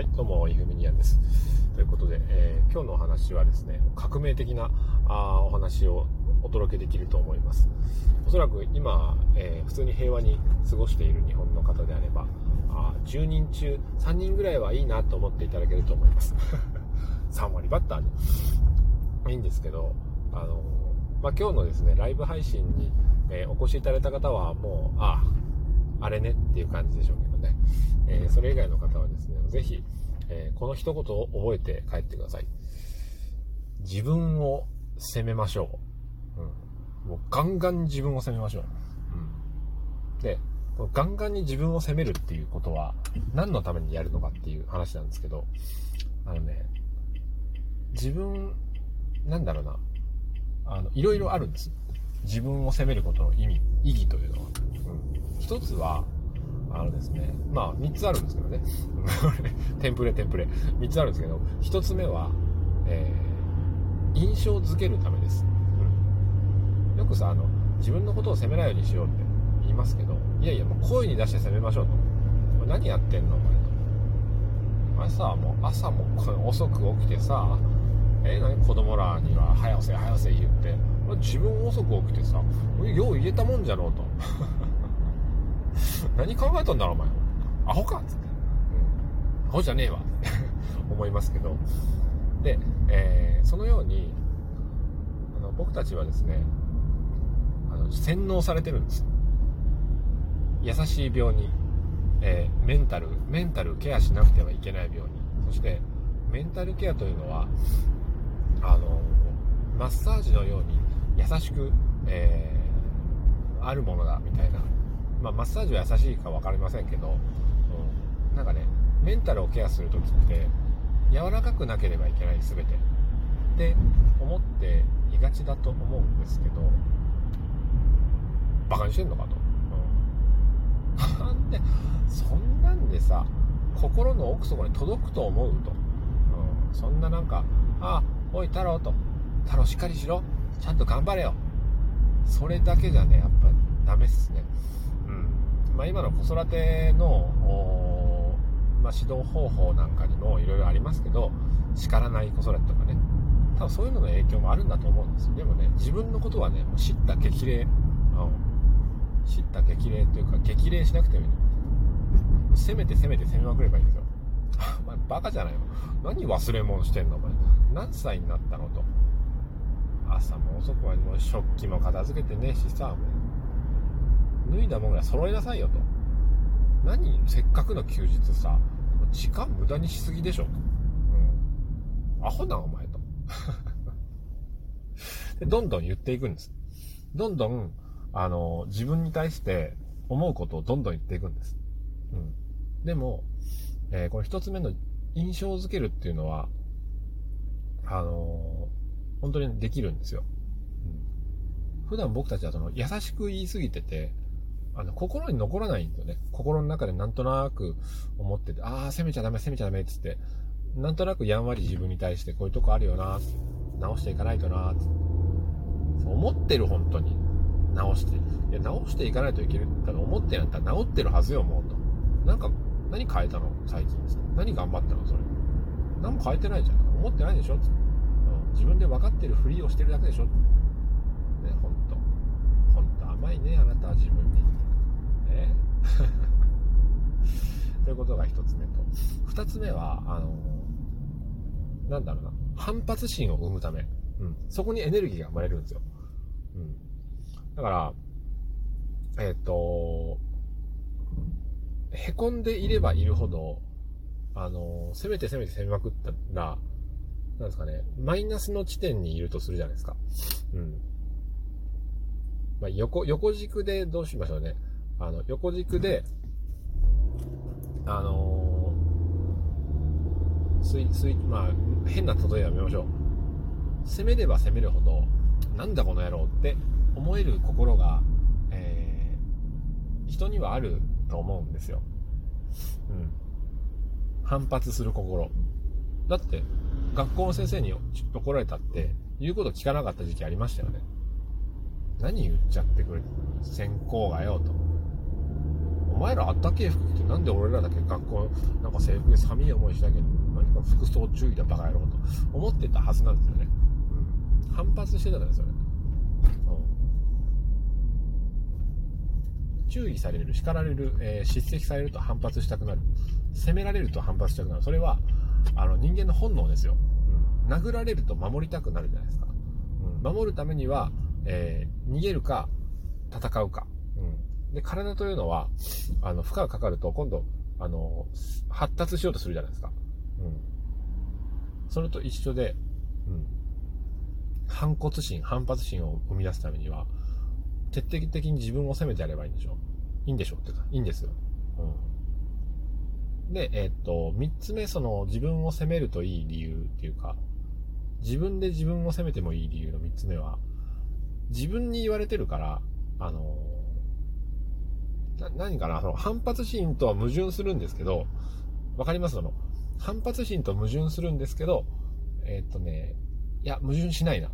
はい、どうも、イフミニアンです。ということで、えー、今日のお話はですね、革命的なあお話をお届けできると思います。おそらく今、えー、普通に平和に過ごしている日本の方であれば、あ10人中3人ぐらいはいいなと思っていただけると思います。3割バッターに。いいんですけど、あのまあ、今日のですね、ライブ配信に、えー、お越しいただいた方はもう、ああ、あれねっていう感じでしょうけどね。えー、それ以外の方はですね、ぜひ、えー、この一言を覚えて帰ってください。自分を責めましょう。うん。もうガンガン自分を責めましょう。うん。で、ガンガンに自分を責めるっていうことは何のためにやるのかっていう話なんですけど、あのね、自分、なんだろうな、あの、いろいろあるんです。自分を責めることの意味、意義というのは。うん。一つは、あのですね、まあ3つあるんですけどね。テンプレテンプレ。3つあるんですけど、1つ目は、えー、印象づけるためです。うん。よくさ、あの、自分のことを責めないようにしようって言いますけど、いやいや、もう声に出して責めましょうと。何やってんのお前と。お前さ、もう朝も遅く起きてさ、えー、何？子供らには早せ早せ言って、自分遅く起きてさ、よう言えたもんじゃろうと。何考えとんだろ、お前。アホかっつって。うん。アホじゃねえわ。思いますけど。で、えー、そのように、あの、僕たちはですね、あの、洗脳されてるんです。優しい病に、えー、メンタル、メンタルケアしなくてはいけない病に。そして、メンタルケアというのは、あの、マッサージのように優しく、えー、あるものだ、みたいなまあ、マッサージは優しいか分かりませんけど、うん、なんかねメンタルをケアする時って柔らかくなければいけない全て。って思っていがちだと思うんですけどバカにしてんのかと、うん、なんでそんなんでさ心の奥底に届くと思うと、うん、そんななんか「あおい太郎」と「太郎しっかりしろ。ちゃんと頑張れよ」それだけじゃねやっぱダメっすね。まあ、今の子育ての、まあ、指導方法なんかにもいろいろありますけど叱らない子育てとかね。多分そういうのの影響もあるんだと思うんですよ。でもね自分のことはねもう知った激励、うん、知った激励というか激励しなくてもいい攻めて攻めて攻めまくればいいんですよ。お前バカじゃないの。何忘れ物してんのお前。何歳になったのと。朝も遅くまでも食器も片付けてねしさ脱いだものは揃えなさいよと。何？せっかくの休日さ、時間無駄にしすぎでしょと。うん。アホなお前と。で、どんどん言っていくんです。どんどん、あの、自分に対して思うことをどんどん言っていくんです。うん。でも、えー、この一つ目の印象づけるっていうのは、あのー、本当にできるんですよ。うん、普段僕たちはその優しく言いすぎてて、あの、心に残らないんだよね。心の中でなんとなく思ってて、ああ、責めちゃダメ、責めちゃダメって言って、なんとなくやんわり自分に対してこういうとこあるよな、直していかないとな、そう思ってる、本当に。直して。いや、直していかないといけるって思ってやったら治ってるはずよ、もうと。なんか、何変えたの？最近。何頑張ったの？それ。何も変えてないじゃん。思ってないでしょ、うん、自分で分かってるふりをしてるだけでしょ？ね、ほんと。ほんと甘いね、あなたは自分に。ということが1つ目と。2つ目は、あの、なんだろうな、反発心を生むため。うん。そこにエネルギーが生まれるんですよ。うん。だから、えっ、ー、と、へこんでいればいるほど、あの、攻めて攻めて攻めまくったら、なんですかね、マイナスの地点にいるとするじゃないですか。うん。まあ、横、横軸でどうしましょうね。あの、横軸で、あのー、スイ、スイ、まあ、変な例えやめましょう。攻めれば攻めるほど、なんだこの野郎って思える心が、えー、人にはあると思うんですよ。うん。反発する心。だって、学校の先生に怒られたって、言うこと聞かなかった時期ありましたよね。何言っちゃってくれ、先行がよ、と。前らあったけえ服着てなんで俺らだけ学校なんか制服で寒い思いしなきゃ何か服装注意だバカ野郎と思ってたはずなんですよね、うん、反発してたんですよね、うん、注意される叱られる、えー、叱責されると反発したくなる。責められると反発したくなる。それはあの人間の本能ですよ、うん、殴られると守りたくなるじゃないですか、うん、守るためには、えー、逃げるか戦うか、うん、で体というのはあの負荷がかかると今度あの発達しようとするじゃないですか、うん、それと一緒で、うん、反骨心反発心を生み出すためには徹底的に自分を責めてやればいいんでしょいいんでしょっていうかいいんですよ、うん、でえー、っと3つ目その自分を責めるといい理由っていうか自分で自分を責めてもいい理由の3つ目は自分に言われてるからあの何かな、その反発心とは矛盾するんですけど、わかります？その、反発心と矛盾するんですけど、えー、っとね、いや、矛盾しないな。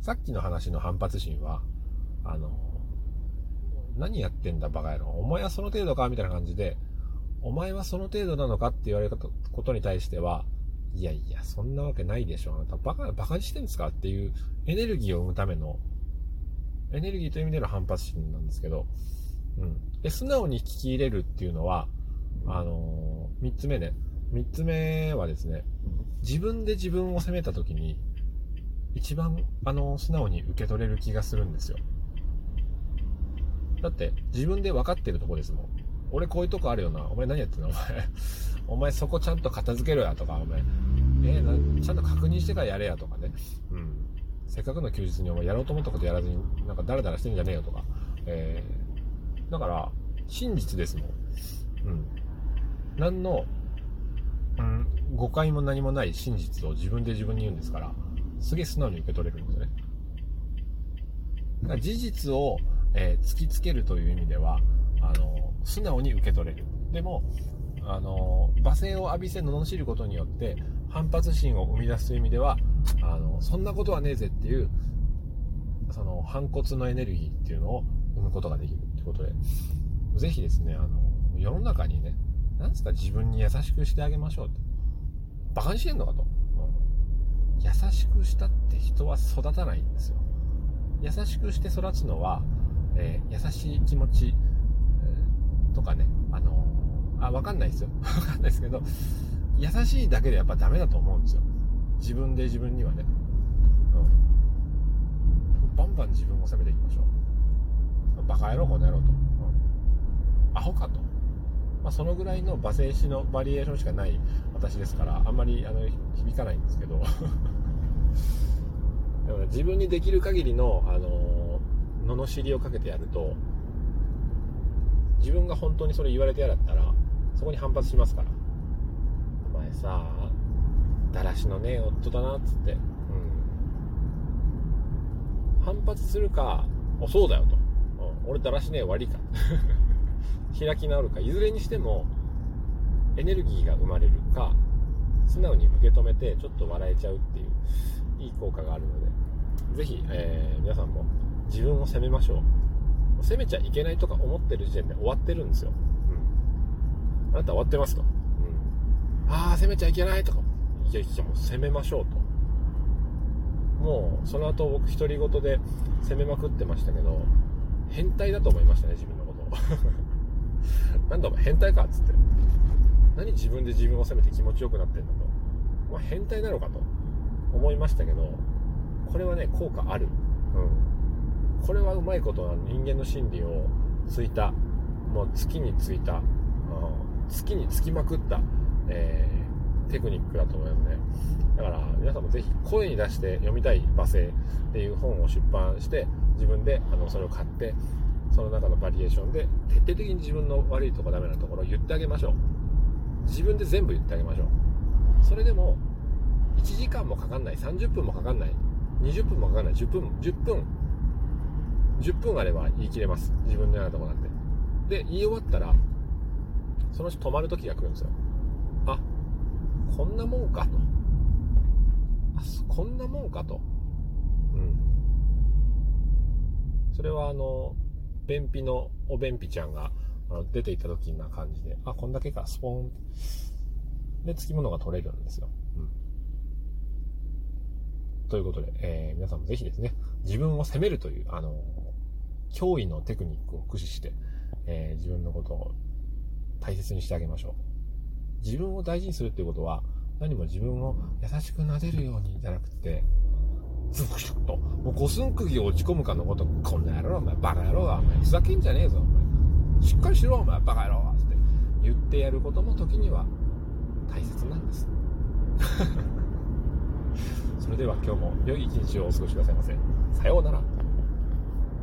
さっきの話の反発心は、あの、何やってんだバカ野郎。お前はその程度かみたいな感じで、お前はその程度なのかって言われたことに対しては、いやいや、そんなわけないでしょ。あなたバカ、バカにしてんですかっていうエネルギーを生むためのエネルギーという意味での反発心なんですけど、うん。で、素直に聞き入れるっていうのは、あのー、3つ目ね。3つ目はですね、自分で自分を責めた時に、一番、あのー、素直に受け取れる気がするんですよ。だって、自分で分かってるとこですもん。俺こういうとこあるよな。お前何やってんの？お前。お前そこちゃんと片付けろやとか、お前。えー、ちゃんと確認してからやれやとかね。うん。せっかくの休日にお前やろうと思ったことやらずに、なんかダラダラしてんじゃねえよとか。えー、だから、真実ですもん。うん。何の、うん、誤解も何もない真実を自分で自分に言うんですから、すげえ素直に受け取れるんですよね。事実を、えー、突きつけるという意味では、あの、素直に受け取れる。でも、あの、罵声を浴びせ罵ることによって反発心を生み出すという意味では、あのそんなことはねえぜっていうその反骨のエネルギーっていうのを生むことができることで。ぜひですねあの世の中にね何ですか自分に優しくしてあげましょうってバカにしてんのかと、うん、優しくしたって人は育たないんですよ。優しくして育つのは、えー、優しい気持ち、えー、とかねあのあ分かんないですよ。分かんないですけど優しいだけでやっぱダメだと思うんですよ。自分で自分にはね、うん、バンバン自分を責めていきましょう。バカ野郎この野郎と、うん、アホかと、まあ、そのぐらいの罵声詞のバリエーションしかない私ですからあんまりあの響かないんですけど。だから自分にできる限りの、あの罵りをかけてやると自分が本当にそれ言われて嫌だったらそこに反発しますから。お前さだらしのねえ夫だなっつって、うん、反発するかおそうだよと、俺だらしねえ悪いか。開き直るかいずれにしてもエネルギーが生まれるか素直に受け止めてちょっと笑えちゃうっていういい効果があるので。是非、えー、皆さんも自分を責めましょう。責めちゃいけないとか思ってる時点で終わってるんですよ、うん、あなた終わってますと、うん、ああ責めちゃいけないとか。いやいやもう攻めましょうと。もうその後僕独り言で攻めまくってましたけど変態だと思いましたね自分のこと。なんだお前変態かっつって。何自分で自分を責めて気持ちよくなってんだと。まあ、変態なのかと思いましたけどこれはね効果ある。うん。これはうまいことは人間の心理をついた。もう月についた、うん、月につきまくった、えーテクニックだと思いますね。だから皆さんもぜひ声に出して読みたい罵声っていう本を出版して自分であのそれを買ってその中のバリエーションで徹底的に自分の悪いとこダメなところを言ってあげましょう。自分で全部言ってあげましょう。それでも1時間もかかんない、30分もかかんない、20分もかかんない、10分、10分、10分あれば言い切れます。自分の嫌なとこなんで。で、言い終わったら、その人止まる時が来るんですよ。あ、こんなもんかと。あ、こんなもんかと。うん。それはあの、便秘のお便秘ちゃんが、出ていった時な感じで、あ、こんだけか、スポーン。で、付き物が取れるんですよ。うん。ということで、えー、皆さんもぜひですね、自分を責めるという、あの脅威のテクニックを駆使して、えー、自分のことを大切にしてあげましょう。自分を大事にするっていうことは、何も自分を優しく撫でるようにじゃなくて、ズブシュッと、もう五寸釘を落ち込むかのこと、こんな野郎、お前、バカ野郎は、お前、ふざけんじゃねえぞ、お前。しっかりしろ、お前、バカ野郎は、つって言ってやることも時には大切なんです。それでは今日も良い一日をお過ごしくださいませ。さようなら。